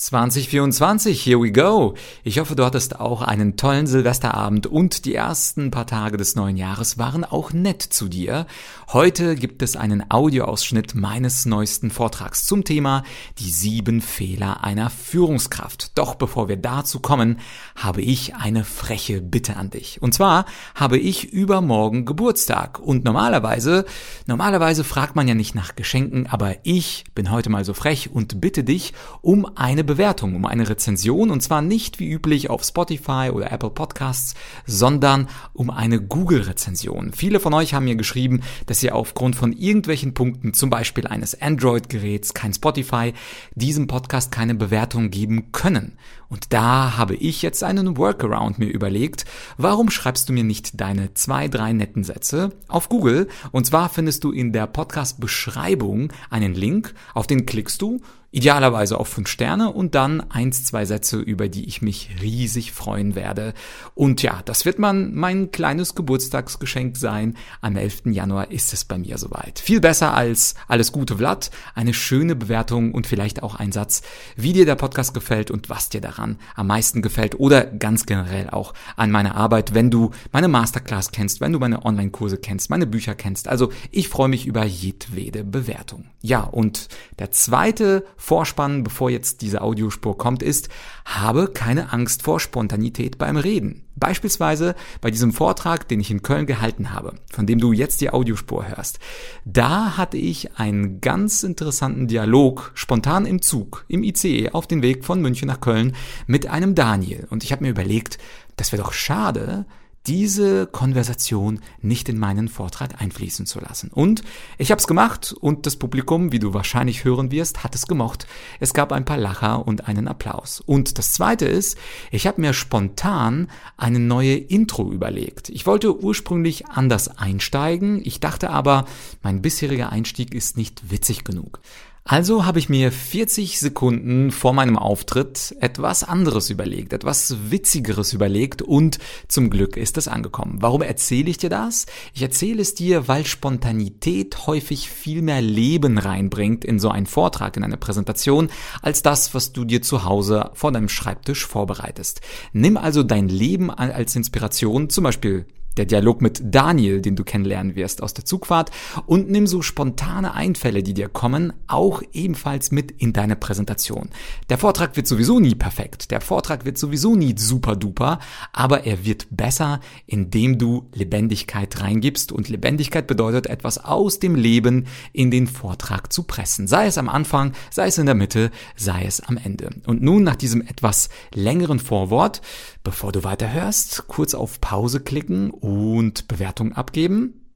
2024, here we go. Ich hoffe, du hattest auch einen tollen Silvesterabend und die ersten paar Tage des neuen Jahres waren auch nett zu dir. Heute gibt es einen Audioausschnitt meines neuesten Vortrags zum Thema die sieben Fehler einer Führungskraft. Doch bevor wir dazu kommen, habe ich eine freche Bitte an dich. Und zwar habe ich übermorgen Geburtstag und normalerweise, normalerweise fragt man ja nicht nach Geschenken, aber ich bin heute mal so frech und bitte dich um eine Bewertung, um eine Rezension und zwar nicht wie üblich auf Spotify oder Apple Podcasts, sondern um eine Google-Rezension. Viele von euch haben mir geschrieben, dass ihr aufgrund von irgendwelchen Punkten, zum Beispiel eines Android-Geräts, kein Spotify, diesem Podcast keine Bewertung geben können. Und da habe ich jetzt einen Workaround mir überlegt. Warum schreibst du mir nicht deine zwei, drei netten Sätze auf Google? Und zwar findest du in der Podcast-Beschreibung einen Link, auf den klickst du Idealerweise auf fünf Sterne und dann eins, zwei Sätze, über die ich mich riesig freuen werde. Und ja, das wird man mein kleines Geburtstagsgeschenk sein. Am 11. Januar ist es bei mir soweit. Viel besser als alles Gute Vlad, eine schöne Bewertung und vielleicht auch ein Satz, wie dir der Podcast gefällt und was dir daran am meisten gefällt oder ganz generell auch an meiner Arbeit, wenn du meine Masterclass kennst, wenn du meine Online-Kurse kennst, meine Bücher kennst. Also ich freue mich über jedwede Bewertung. Ja, und der zweite Vorspann, bevor jetzt diese Audiospur kommt, ist, habe keine Angst vor Spontanität beim Reden. Beispielsweise bei diesem Vortrag, den ich in Köln gehalten habe, von dem du jetzt die Audiospur hörst. Da hatte ich einen ganz interessanten Dialog spontan im Zug, im ICE auf den Weg von München nach Köln mit einem Daniel. Und ich habe mir überlegt, das wäre doch schade, diese Konversation nicht in meinen Vortrag einfließen zu lassen. Und ich habe es gemacht und das Publikum, wie du wahrscheinlich hören wirst, hat es gemocht. Es gab ein paar Lacher und einen Applaus. Und das Zweite ist, ich habe mir spontan eine neue Intro überlegt. Ich wollte ursprünglich anders einsteigen, ich dachte aber, mein bisheriger Einstieg ist nicht witzig genug. Also habe ich mir 40 Sekunden vor meinem Auftritt etwas anderes überlegt, etwas Witzigeres überlegt und zum Glück ist es angekommen. Warum erzähle ich dir das? Ich erzähle es dir, weil Spontanität häufig viel mehr Leben reinbringt in so einen Vortrag, in eine Präsentation, als das, was du dir zu Hause vor deinem Schreibtisch vorbereitest. Nimm also dein Leben als Inspiration, zum Beispiel der Dialog mit Daniel, den du kennenlernen wirst aus der Zugfahrt. Und nimm so spontane Einfälle, die dir kommen, auch ebenfalls mit in deine Präsentation. Der Vortrag wird sowieso nie perfekt, der Vortrag wird sowieso nie super duper, aber er wird besser, indem du Lebendigkeit reingibst. Und Lebendigkeit bedeutet etwas aus dem Leben in den Vortrag zu pressen, sei es am Anfang, sei es in der Mitte, sei es am Ende. Und nun nach diesem etwas längeren Vorwort, bevor du weiterhörst, kurz auf Pause klicken und Bewertung abgeben.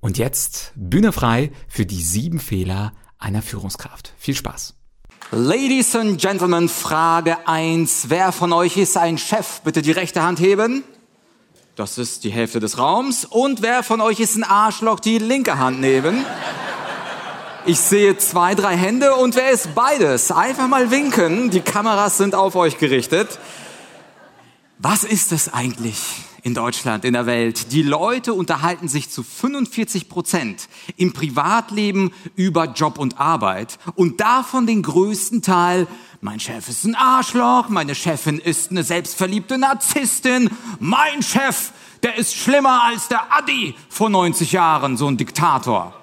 Und jetzt Bühne frei für die sieben Fehler einer Führungskraft. Viel Spaß. Ladies and Gentlemen, Frage eins: Wer von euch ist ein Chef? Bitte die rechte Hand heben. Das ist die Hälfte des Raums. Und wer von euch ist ein Arschloch? Die linke Hand nehmen. Ich sehe zwei, drei Hände und wer ist beides? Einfach mal winken. Die Kameras sind auf euch gerichtet. Was ist es eigentlich? in Deutschland, in der Welt. Die Leute unterhalten sich zu 45 Prozent im Privatleben über Job und Arbeit und davon den größten Teil mein Chef ist ein Arschloch, meine Chefin ist eine selbstverliebte Narzisstin, mein Chef, der ist schlimmer als der Adi vor 90 Jahren, so ein Diktator.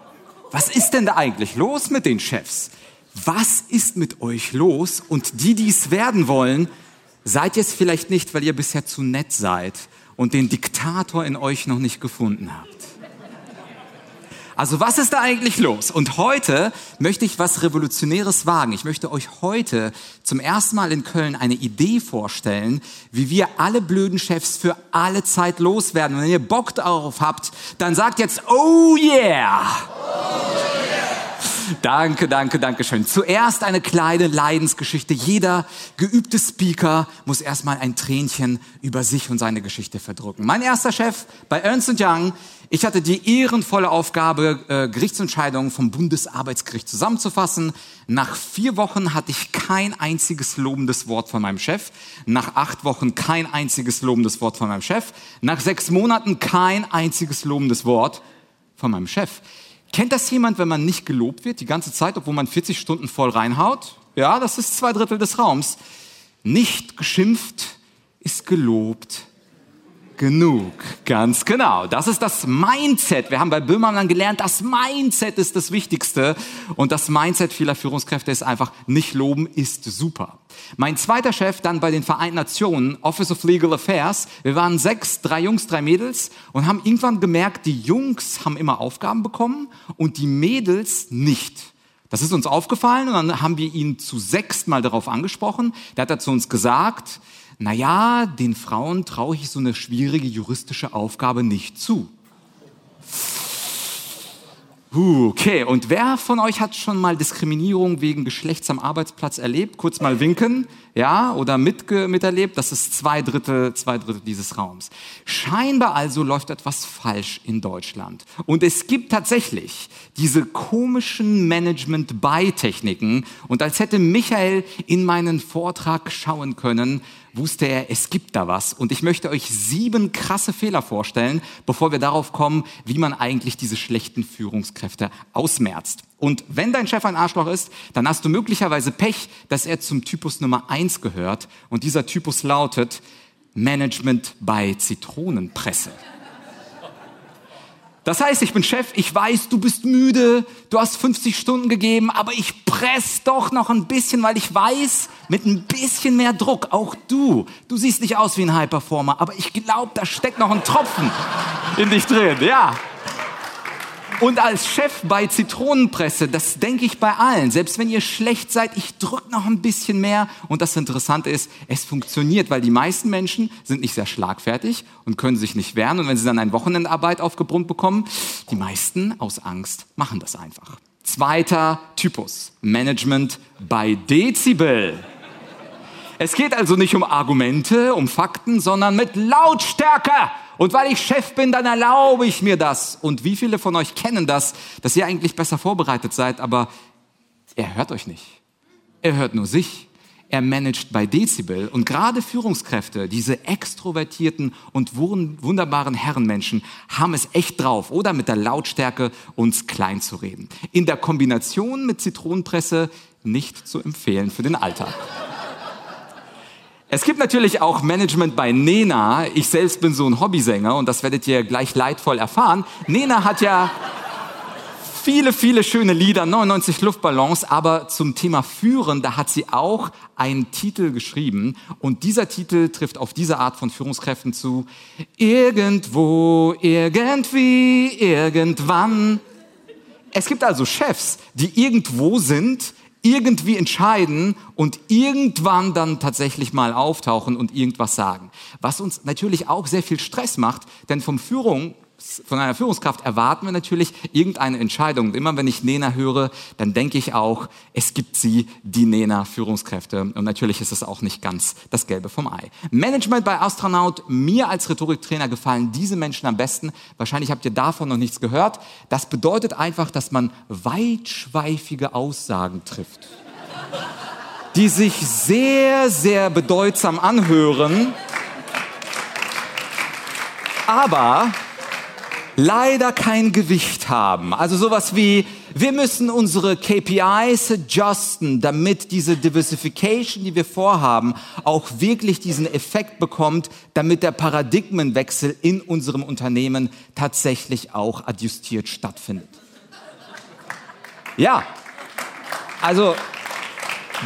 Was ist denn da eigentlich los mit den Chefs? Was ist mit euch los? Und die, die es werden wollen, seid ihr es vielleicht nicht, weil ihr bisher zu nett seid und den Diktator in euch noch nicht gefunden habt. Also was ist da eigentlich los? Und heute möchte ich was Revolutionäres wagen. Ich möchte euch heute zum ersten Mal in Köln eine Idee vorstellen, wie wir alle blöden Chefs für alle Zeit loswerden. Und wenn ihr Bock darauf habt, dann sagt jetzt, oh yeah! Oh yeah. Danke, danke, danke schön. Zuerst eine kleine Leidensgeschichte. Jeder geübte Speaker muss erstmal ein Tränchen über sich und seine Geschichte verdrücken. Mein erster Chef bei Ernst Young, ich hatte die ehrenvolle Aufgabe, äh, Gerichtsentscheidungen vom Bundesarbeitsgericht zusammenzufassen. Nach vier Wochen hatte ich kein einziges lobendes Wort von meinem Chef. Nach acht Wochen kein einziges lobendes Wort von meinem Chef. Nach sechs Monaten kein einziges lobendes Wort von meinem Chef. Kennt das jemand, wenn man nicht gelobt wird die ganze Zeit, obwohl man 40 Stunden voll reinhaut? Ja, das ist zwei Drittel des Raums. Nicht geschimpft ist gelobt genug. Ganz genau. Das ist das Mindset. Wir haben bei Böhmermann gelernt, das Mindset ist das Wichtigste. Und das Mindset vieler Führungskräfte ist einfach, nicht loben ist super. Mein zweiter Chef dann bei den Vereinten Nationen, Office of Legal Affairs. Wir waren sechs, drei Jungs, drei Mädels und haben irgendwann gemerkt, die Jungs haben immer Aufgaben bekommen und die Mädels nicht. Das ist uns aufgefallen und dann haben wir ihn zu sechst mal darauf angesprochen. Der hat dazu uns gesagt, naja, den Frauen traue ich so eine schwierige juristische Aufgabe nicht zu. Okay, und wer von euch hat schon mal Diskriminierung wegen Geschlechts am Arbeitsplatz erlebt? Kurz mal winken, ja, oder mitge miterlebt? Das ist zwei Drittel, zwei Drittel dieses Raums. Scheinbar also läuft etwas falsch in Deutschland. Und es gibt tatsächlich diese komischen Management-By-Techniken. Und als hätte Michael in meinen Vortrag schauen können, wusste er, es gibt da was. Und ich möchte euch sieben krasse Fehler vorstellen, bevor wir darauf kommen, wie man eigentlich diese schlechten Führungskräfte ausmerzt. Und wenn dein Chef ein Arschloch ist, dann hast du möglicherweise Pech, dass er zum Typus Nummer eins gehört. Und dieser Typus lautet Management bei Zitronenpresse. Das heißt, ich bin Chef, ich weiß, du bist müde, du hast 50 Stunden gegeben, aber ich press doch noch ein bisschen, weil ich weiß, mit ein bisschen mehr Druck, auch du, du siehst nicht aus wie ein High Performer, aber ich glaube, da steckt noch ein Tropfen in dich drin, ja. Und als Chef bei Zitronenpresse, das denke ich bei allen, selbst wenn ihr schlecht seid, ich drücke noch ein bisschen mehr. Und das Interessante ist, es funktioniert, weil die meisten Menschen sind nicht sehr schlagfertig und können sich nicht wehren. Und wenn sie dann eine Wochenendarbeit aufgebrummt bekommen, die meisten aus Angst machen das einfach. Zweiter Typus, Management bei Dezibel. Es geht also nicht um Argumente, um Fakten, sondern mit Lautstärke. Und weil ich Chef bin, dann erlaube ich mir das. Und wie viele von euch kennen das, dass ihr eigentlich besser vorbereitet seid, aber er hört euch nicht. Er hört nur sich. Er managt bei Dezibel. Und gerade Führungskräfte, diese extrovertierten und wunderbaren Herrenmenschen, haben es echt drauf, oder mit der Lautstärke uns klein zu reden. In der Kombination mit Zitronenpresse nicht zu empfehlen für den Alltag. Es gibt natürlich auch Management bei Nena. Ich selbst bin so ein Hobbysänger und das werdet ihr gleich leidvoll erfahren. Nena hat ja viele, viele schöne Lieder, 99 Luftballons, aber zum Thema Führen, da hat sie auch einen Titel geschrieben und dieser Titel trifft auf diese Art von Führungskräften zu. Irgendwo, irgendwie, irgendwann. Es gibt also Chefs, die irgendwo sind, irgendwie entscheiden und irgendwann dann tatsächlich mal auftauchen und irgendwas sagen. Was uns natürlich auch sehr viel Stress macht, denn vom Führung von einer Führungskraft erwarten wir natürlich irgendeine Entscheidung. Und immer wenn ich Nena höre, dann denke ich auch, es gibt sie, die Nena Führungskräfte. Und natürlich ist es auch nicht ganz das Gelbe vom Ei. Management bei Astronaut, mir als Rhetoriktrainer gefallen diese Menschen am besten. Wahrscheinlich habt ihr davon noch nichts gehört. Das bedeutet einfach, dass man weitschweifige Aussagen trifft, die sich sehr, sehr bedeutsam anhören. Aber leider kein Gewicht haben. Also sowas wie, wir müssen unsere KPIs adjusten, damit diese Diversification, die wir vorhaben, auch wirklich diesen Effekt bekommt, damit der Paradigmenwechsel in unserem Unternehmen tatsächlich auch adjustiert stattfindet. Ja, also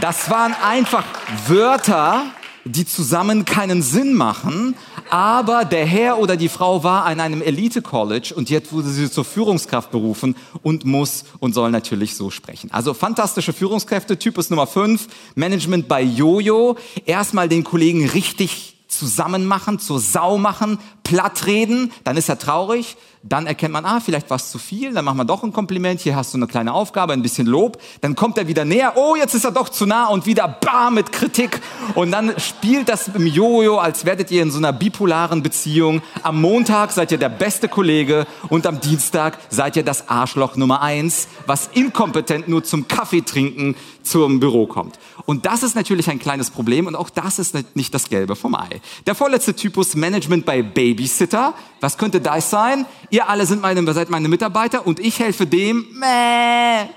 das waren einfach Wörter, die zusammen keinen Sinn machen, aber der Herr oder die Frau war an einem Elite-College und jetzt wurde sie zur Führungskraft berufen und muss und soll natürlich so sprechen. Also fantastische Führungskräfte, Typus Nummer 5, Management bei Jojo. Erstmal den Kollegen richtig zusammen machen, zur Sau machen, platt reden, dann ist er traurig, dann erkennt man, ah, vielleicht war es zu viel, dann machen wir doch ein Kompliment, hier hast du eine kleine Aufgabe, ein bisschen Lob, dann kommt er wieder näher, oh, jetzt ist er doch zu nah und wieder bam mit Kritik und dann spielt das im Jojo, als werdet ihr in so einer bipolaren Beziehung. Am Montag seid ihr der beste Kollege und am Dienstag seid ihr das Arschloch Nummer eins, was inkompetent nur zum Kaffee trinken zum Büro kommt. Und das ist natürlich ein kleines Problem und auch das ist nicht das Gelbe vom Ei. Der vorletzte Typus Management bei Babysitter. Was könnte das sein? Ihr alle sind meine, seid meine Mitarbeiter und ich helfe dem, mäh,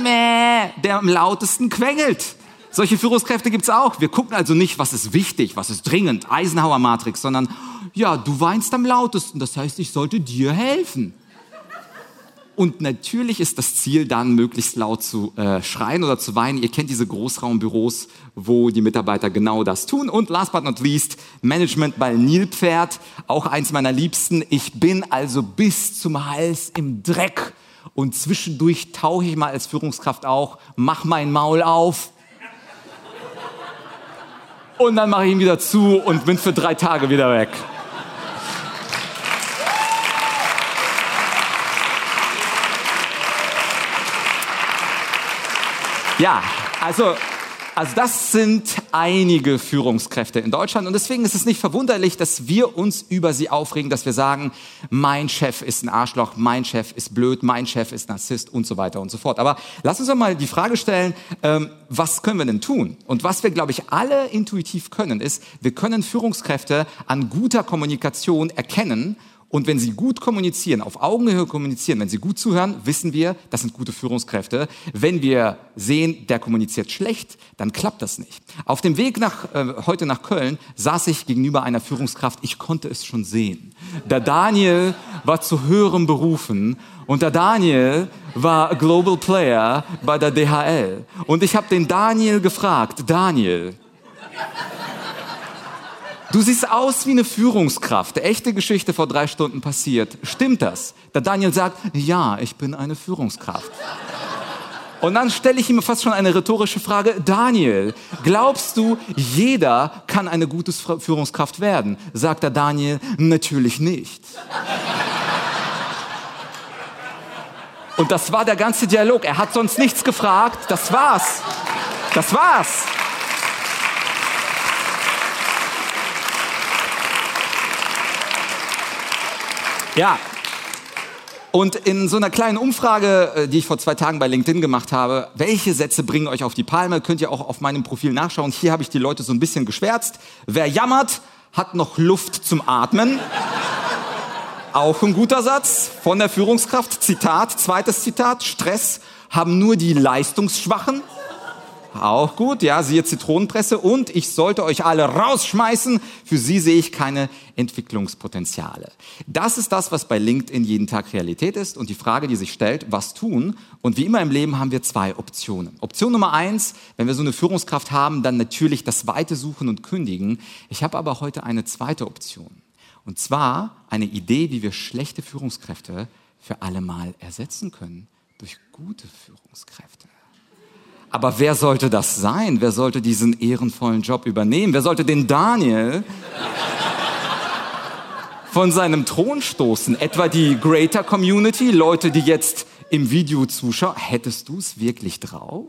mäh, der am lautesten quengelt. Solche Führungskräfte gibt's auch. Wir gucken also nicht, was ist wichtig, was ist dringend, Eisenhower Matrix, sondern ja, du weinst am lautesten, das heißt, ich sollte dir helfen. Und natürlich ist das Ziel dann, möglichst laut zu äh, schreien oder zu weinen. Ihr kennt diese Großraumbüros, wo die Mitarbeiter genau das tun. Und last but not least, Management bei Nilpferd, auch eins meiner Liebsten. Ich bin also bis zum Hals im Dreck. Und zwischendurch tauche ich mal als Führungskraft auch, mach mein Maul auf. Und dann mache ich ihn wieder zu und bin für drei Tage wieder weg. Ja, also, also das sind einige Führungskräfte in Deutschland und deswegen ist es nicht verwunderlich, dass wir uns über sie aufregen, dass wir sagen, mein Chef ist ein Arschloch, mein Chef ist blöd, mein Chef ist Narzisst und so weiter und so fort. Aber lass uns doch mal die Frage stellen, ähm, was können wir denn tun? Und was wir, glaube ich, alle intuitiv können, ist, wir können Führungskräfte an guter Kommunikation erkennen und wenn sie gut kommunizieren, auf Augenhöhe kommunizieren, wenn sie gut zuhören, wissen wir, das sind gute Führungskräfte. Wenn wir sehen, der kommuniziert schlecht, dann klappt das nicht. Auf dem Weg nach, äh, heute nach Köln saß ich gegenüber einer Führungskraft. Ich konnte es schon sehen. Der Daniel war zu höherem berufen und der Daniel war Global Player bei der DHL. Und ich habe den Daniel gefragt, Daniel, Du siehst aus wie eine Führungskraft. Echte Geschichte vor drei Stunden passiert. Stimmt das? Der Daniel sagt, ja, ich bin eine Führungskraft. Und dann stelle ich ihm fast schon eine rhetorische Frage. Daniel, glaubst du, jeder kann eine gute Führungskraft werden? Sagt der Daniel, natürlich nicht. Und das war der ganze Dialog. Er hat sonst nichts gefragt. Das war's. Das war's. Ja. Und in so einer kleinen Umfrage, äh, die ich vor zwei Tagen bei LinkedIn gemacht habe, welche Sätze bringen euch auf die Palme, könnt ihr auch auf meinem Profil nachschauen. Hier habe ich die Leute so ein bisschen geschwärzt. Wer jammert, hat noch Luft zum Atmen. Auch ein guter Satz von der Führungskraft. Zitat, zweites Zitat, Stress haben nur die Leistungsschwachen. Auch gut, ja, siehe Zitronenpresse. Und ich sollte euch alle rausschmeißen. Für sie sehe ich keine Entwicklungspotenziale. Das ist das, was bei LinkedIn jeden Tag Realität ist. Und die Frage, die sich stellt, was tun? Und wie immer im Leben haben wir zwei Optionen. Option Nummer eins, wenn wir so eine Führungskraft haben, dann natürlich das Weite suchen und kündigen. Ich habe aber heute eine zweite Option. Und zwar eine Idee, wie wir schlechte Führungskräfte für alle Mal ersetzen können durch gute Führungskräfte. Aber wer sollte das sein? Wer sollte diesen ehrenvollen Job übernehmen? Wer sollte den Daniel von seinem Thron stoßen? Etwa die Greater Community, Leute, die jetzt im Video zuschauen. Hättest du es wirklich drauf?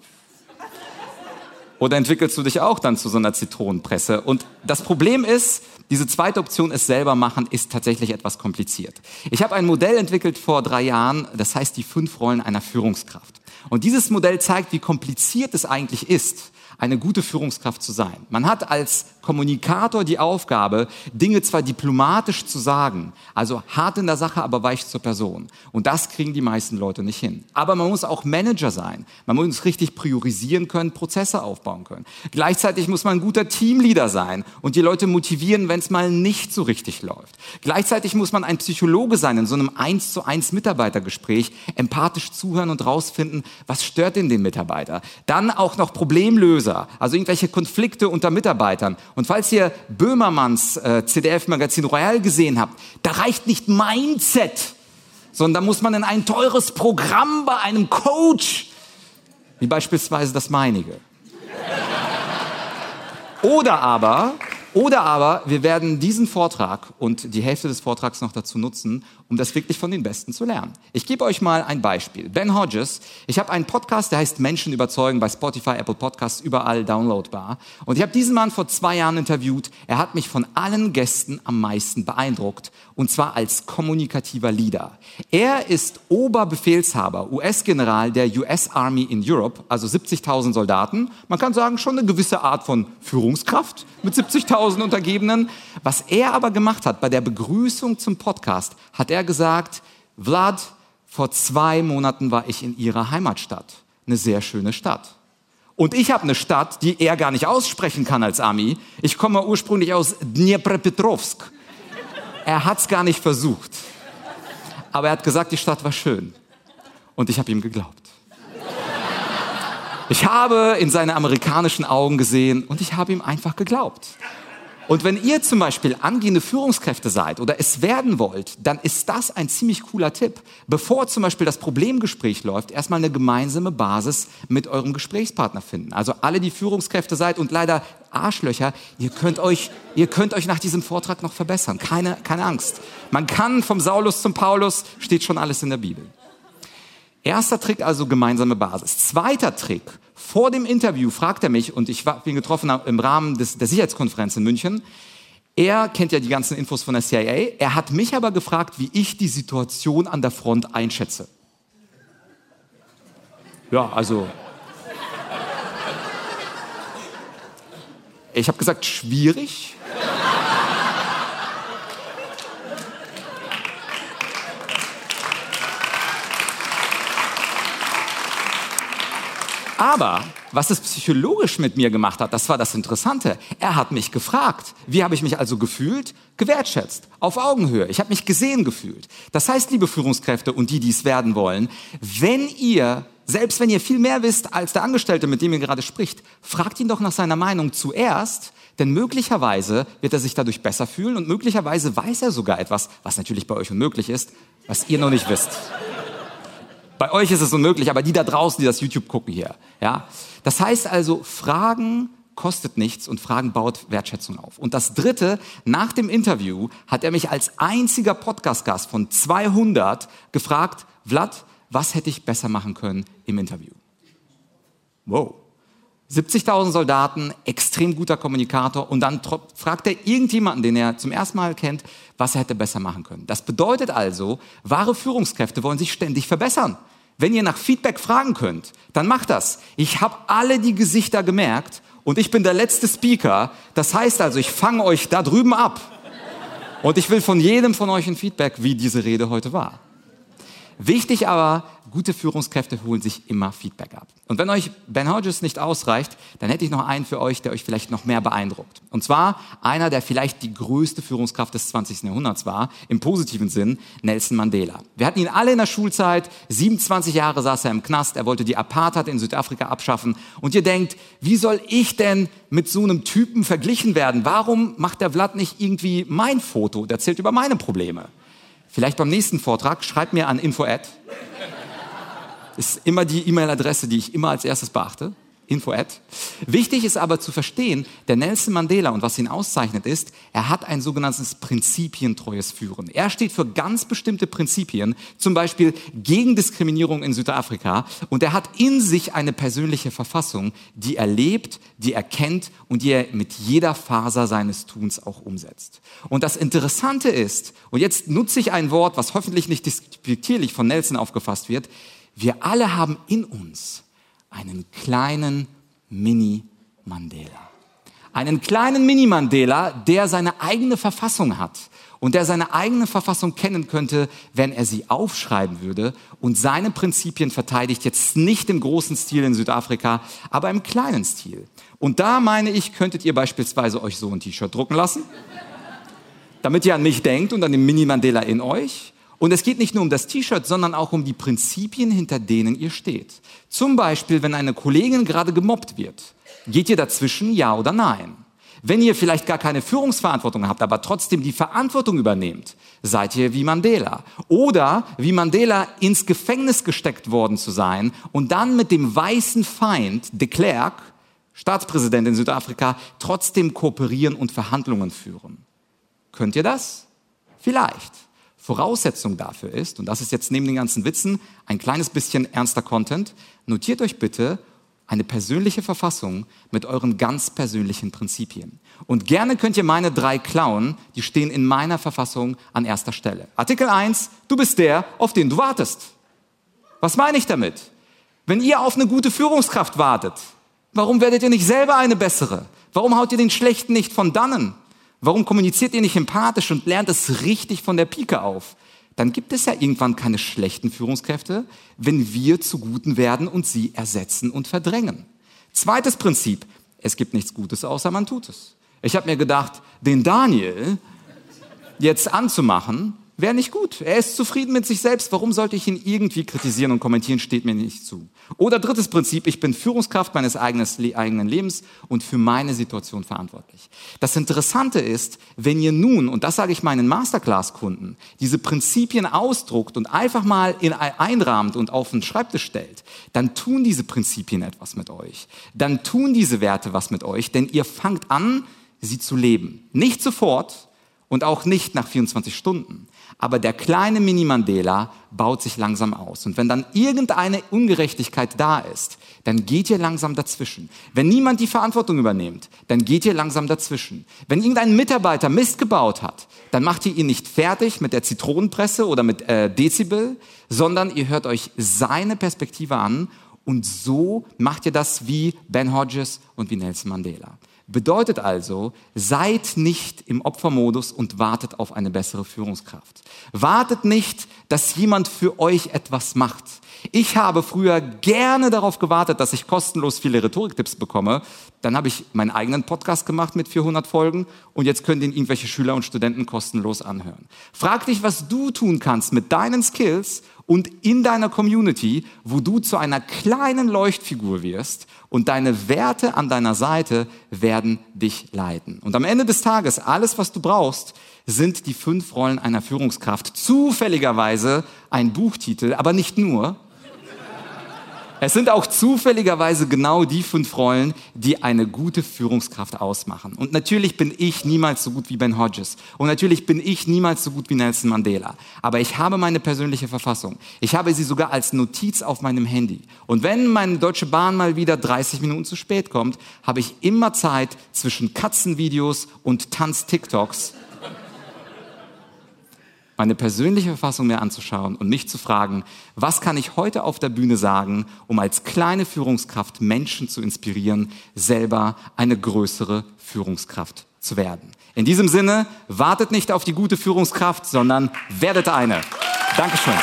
Oder entwickelst du dich auch dann zu so einer Zitronenpresse? Und das Problem ist, diese zweite Option, es selber machen, ist tatsächlich etwas kompliziert. Ich habe ein Modell entwickelt vor drei Jahren, das heißt die fünf Rollen einer Führungskraft. Und dieses Modell zeigt, wie kompliziert es eigentlich ist, eine gute Führungskraft zu sein. Man hat als Kommunikator die Aufgabe, Dinge zwar diplomatisch zu sagen, also hart in der Sache, aber weich zur Person. Und das kriegen die meisten Leute nicht hin. Aber man muss auch Manager sein. Man muss richtig priorisieren können, Prozesse aufbauen können. Gleichzeitig muss man ein guter Teamleader sein und die Leute motivieren, wenn es mal nicht so richtig läuft. Gleichzeitig muss man ein Psychologe sein in so einem eins zu eins Mitarbeitergespräch, empathisch zuhören und rausfinden, was stört denn den Mitarbeiter. Dann auch noch Problemlöser also irgendwelche Konflikte unter Mitarbeitern. Und falls ihr Böhmermanns äh, CDF-Magazin Royal gesehen habt, da reicht nicht Mindset, sondern da muss man in ein teures Programm bei einem Coach, wie beispielsweise das meinige. Oder aber Oder aber wir werden diesen Vortrag und die Hälfte des Vortrags noch dazu nutzen, um das wirklich von den Besten zu lernen. Ich gebe euch mal ein Beispiel. Ben Hodges, ich habe einen Podcast, der heißt Menschen überzeugen bei Spotify, Apple Podcasts, überall downloadbar. Und ich habe diesen Mann vor zwei Jahren interviewt. Er hat mich von allen Gästen am meisten beeindruckt. Und zwar als kommunikativer Leader. Er ist Oberbefehlshaber, US-General der US Army in Europe, also 70.000 Soldaten. Man kann sagen, schon eine gewisse Art von Führungskraft mit 70.000 Untergebenen. Was er aber gemacht hat bei der Begrüßung zum Podcast, hat er gesagt, Vlad, vor zwei Monaten war ich in ihrer Heimatstadt. Eine sehr schöne Stadt. Und ich habe eine Stadt, die er gar nicht aussprechen kann als Ami. Ich komme ursprünglich aus Dnepropetrovsk. Er hat es gar nicht versucht. Aber er hat gesagt, die Stadt war schön. Und ich habe ihm geglaubt. Ich habe in seine amerikanischen Augen gesehen und ich habe ihm einfach geglaubt. Und wenn ihr zum Beispiel angehende Führungskräfte seid oder es werden wollt, dann ist das ein ziemlich cooler Tipp. Bevor zum Beispiel das Problemgespräch läuft, erstmal eine gemeinsame Basis mit eurem Gesprächspartner finden. Also alle, die Führungskräfte seid und leider Arschlöcher, ihr könnt euch, ihr könnt euch nach diesem Vortrag noch verbessern. Keine, keine Angst. Man kann vom Saulus zum Paulus, steht schon alles in der Bibel. Erster Trick also gemeinsame Basis. Zweiter Trick. Vor dem Interview fragt er mich, und ich bin getroffen im Rahmen des, der Sicherheitskonferenz in München, er kennt ja die ganzen Infos von der CIA, er hat mich aber gefragt, wie ich die Situation an der Front einschätze. Ja, also. Ich habe gesagt, schwierig. Aber was es psychologisch mit mir gemacht hat, das war das Interessante. Er hat mich gefragt. Wie habe ich mich also gefühlt? Gewertschätzt, auf Augenhöhe. Ich habe mich gesehen gefühlt. Das heißt, liebe Führungskräfte und die, die es werden wollen, wenn ihr, selbst wenn ihr viel mehr wisst als der Angestellte, mit dem ihr gerade spricht, fragt ihn doch nach seiner Meinung zuerst, denn möglicherweise wird er sich dadurch besser fühlen und möglicherweise weiß er sogar etwas, was natürlich bei euch unmöglich ist, was ihr noch nicht wisst. Bei euch ist es unmöglich, aber die da draußen, die das YouTube gucken hier, ja. Das heißt also, Fragen kostet nichts und Fragen baut Wertschätzung auf. Und das dritte, nach dem Interview hat er mich als einziger Podcast-Gast von 200 gefragt, Vlad, was hätte ich besser machen können im Interview? Wow. 70.000 Soldaten, extrem guter Kommunikator und dann fragt er irgendjemanden, den er zum ersten Mal kennt, was er hätte besser machen können. Das bedeutet also, wahre Führungskräfte wollen sich ständig verbessern. Wenn ihr nach Feedback fragen könnt, dann macht das. Ich habe alle die Gesichter gemerkt und ich bin der letzte Speaker. Das heißt also, ich fange euch da drüben ab. Und ich will von jedem von euch ein Feedback, wie diese Rede heute war. Wichtig aber, gute Führungskräfte holen sich immer Feedback ab. Und wenn euch Ben Hodges nicht ausreicht, dann hätte ich noch einen für euch, der euch vielleicht noch mehr beeindruckt. Und zwar einer, der vielleicht die größte Führungskraft des 20. Jahrhunderts war, im positiven Sinn, Nelson Mandela. Wir hatten ihn alle in der Schulzeit, 27 Jahre saß er im Knast, er wollte die Apartheid in Südafrika abschaffen. Und ihr denkt, wie soll ich denn mit so einem Typen verglichen werden? Warum macht der Vlad nicht irgendwie mein Foto? Der erzählt über meine Probleme. Vielleicht beim nächsten Vortrag, schreibt mir an info@ ist immer die E-Mail-Adresse, die ich immer als erstes beachte. Info -Ad. Wichtig ist aber zu verstehen, der Nelson Mandela und was ihn auszeichnet ist, er hat ein sogenanntes prinzipientreues Führen. Er steht für ganz bestimmte Prinzipien, zum Beispiel gegen Diskriminierung in Südafrika und er hat in sich eine persönliche Verfassung, die er lebt, die er kennt und die er mit jeder Faser seines Tuns auch umsetzt. Und das Interessante ist, und jetzt nutze ich ein Wort, was hoffentlich nicht despektierlich von Nelson aufgefasst wird, wir alle haben in uns einen kleinen Mini-Mandela. Einen kleinen Mini-Mandela, der seine eigene Verfassung hat und der seine eigene Verfassung kennen könnte, wenn er sie aufschreiben würde und seine Prinzipien verteidigt, jetzt nicht im großen Stil in Südafrika, aber im kleinen Stil. Und da meine ich, könntet ihr beispielsweise euch so ein T-Shirt drucken lassen, damit ihr an mich denkt und an den Mini-Mandela in euch. Und es geht nicht nur um das T-Shirt, sondern auch um die Prinzipien, hinter denen ihr steht. Zum Beispiel, wenn eine Kollegin gerade gemobbt wird, geht ihr dazwischen ja oder nein? Wenn ihr vielleicht gar keine Führungsverantwortung habt, aber trotzdem die Verantwortung übernehmt, seid ihr wie Mandela. Oder wie Mandela ins Gefängnis gesteckt worden zu sein und dann mit dem weißen Feind, de Klerk, Staatspräsident in Südafrika, trotzdem kooperieren und Verhandlungen führen. Könnt ihr das? Vielleicht. Voraussetzung dafür ist, und das ist jetzt neben den ganzen Witzen ein kleines bisschen ernster Content, notiert euch bitte eine persönliche Verfassung mit euren ganz persönlichen Prinzipien. Und gerne könnt ihr meine drei klauen, die stehen in meiner Verfassung an erster Stelle. Artikel 1, du bist der, auf den du wartest. Was meine ich damit? Wenn ihr auf eine gute Führungskraft wartet, warum werdet ihr nicht selber eine bessere? Warum haut ihr den Schlechten nicht von dannen? Warum kommuniziert ihr nicht empathisch und lernt es richtig von der Pike auf? Dann gibt es ja irgendwann keine schlechten Führungskräfte, wenn wir zu Guten werden und sie ersetzen und verdrängen. Zweites Prinzip, es gibt nichts Gutes, außer man tut es. Ich habe mir gedacht, den Daniel jetzt anzumachen, wäre nicht gut. Er ist zufrieden mit sich selbst. Warum sollte ich ihn irgendwie kritisieren und kommentieren, steht mir nicht zu. Oder drittes Prinzip, ich bin Führungskraft meines eigenen Lebens und für meine Situation verantwortlich. Das Interessante ist, wenn ihr nun, und das sage ich meinen Masterclass-Kunden, diese Prinzipien ausdruckt und einfach mal in, einrahmt und auf den Schreibtisch stellt, dann tun diese Prinzipien etwas mit euch. Dann tun diese Werte was mit euch, denn ihr fangt an, sie zu leben. Nicht sofort und auch nicht nach 24 Stunden. Aber der kleine Mini-Mandela baut sich langsam aus. Und wenn dann irgendeine Ungerechtigkeit da ist, dann geht ihr langsam dazwischen. Wenn niemand die Verantwortung übernimmt, dann geht ihr langsam dazwischen. Wenn irgendein Mitarbeiter Mist gebaut hat, dann macht ihr ihn nicht fertig mit der Zitronenpresse oder mit äh, Dezibel, sondern ihr hört euch seine Perspektive an und so macht ihr das wie Ben Hodges und wie Nelson Mandela. Bedeutet also, seid nicht im Opfermodus und wartet auf eine bessere Führungskraft. Wartet nicht, dass jemand für euch etwas macht. Ich habe früher gerne darauf gewartet, dass ich kostenlos viele Rhetoriktipps bekomme. Dann habe ich meinen eigenen Podcast gemacht mit 400 Folgen und jetzt können den irgendwelche Schüler und Studenten kostenlos anhören. Frag dich, was du tun kannst mit deinen Skills und in deiner Community, wo du zu einer kleinen Leuchtfigur wirst und deine Werte an deiner Seite werden dich leiten. Und am Ende des Tages, alles, was du brauchst, sind die fünf Rollen einer Führungskraft. Zufälligerweise ein Buchtitel, aber nicht nur. Es sind auch zufälligerweise genau die fünf Rollen, die eine gute Führungskraft ausmachen. Und natürlich bin ich niemals so gut wie Ben Hodges. Und natürlich bin ich niemals so gut wie Nelson Mandela. Aber ich habe meine persönliche Verfassung. Ich habe sie sogar als Notiz auf meinem Handy. Und wenn meine Deutsche Bahn mal wieder 30 Minuten zu spät kommt, habe ich immer Zeit zwischen Katzenvideos und Tanz-TikToks meine persönliche Verfassung mir anzuschauen und mich zu fragen, was kann ich heute auf der Bühne sagen, um als kleine Führungskraft Menschen zu inspirieren, selber eine größere Führungskraft zu werden. In diesem Sinne, wartet nicht auf die gute Führungskraft, sondern werdet eine. Dankeschön.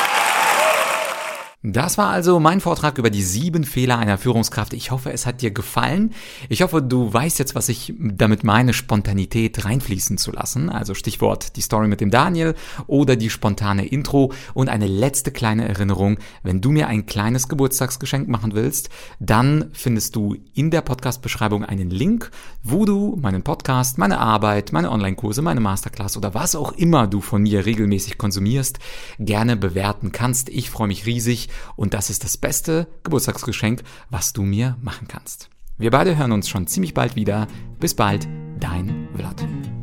Das war also mein Vortrag über die sieben Fehler einer Führungskraft. Ich hoffe, es hat dir gefallen. Ich hoffe, du weißt jetzt, was ich damit meine, Spontanität reinfließen zu lassen. Also Stichwort die Story mit dem Daniel oder die spontane Intro. Und eine letzte kleine Erinnerung. Wenn du mir ein kleines Geburtstagsgeschenk machen willst, dann findest du in der Podcast-Beschreibung einen Link, wo du meinen Podcast, meine Arbeit, meine Online-Kurse, meine Masterclass oder was auch immer du von mir regelmäßig konsumierst, gerne bewerten kannst. Ich freue mich riesig und das ist das beste Geburtstagsgeschenk, was du mir machen kannst. Wir beide hören uns schon ziemlich bald wieder. Bis bald, dein Vlad.